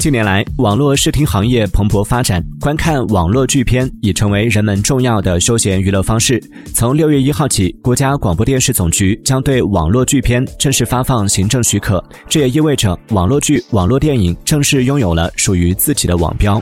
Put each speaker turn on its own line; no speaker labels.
近年来网络视听行业蓬勃发展观看网络剧片已成为人们重要的休闲娱乐方式。从六月一号起国家广播电视总局将对网络剧片正式发放行政许可这也意味着网络剧网络电影正式拥有了属于自己的网标。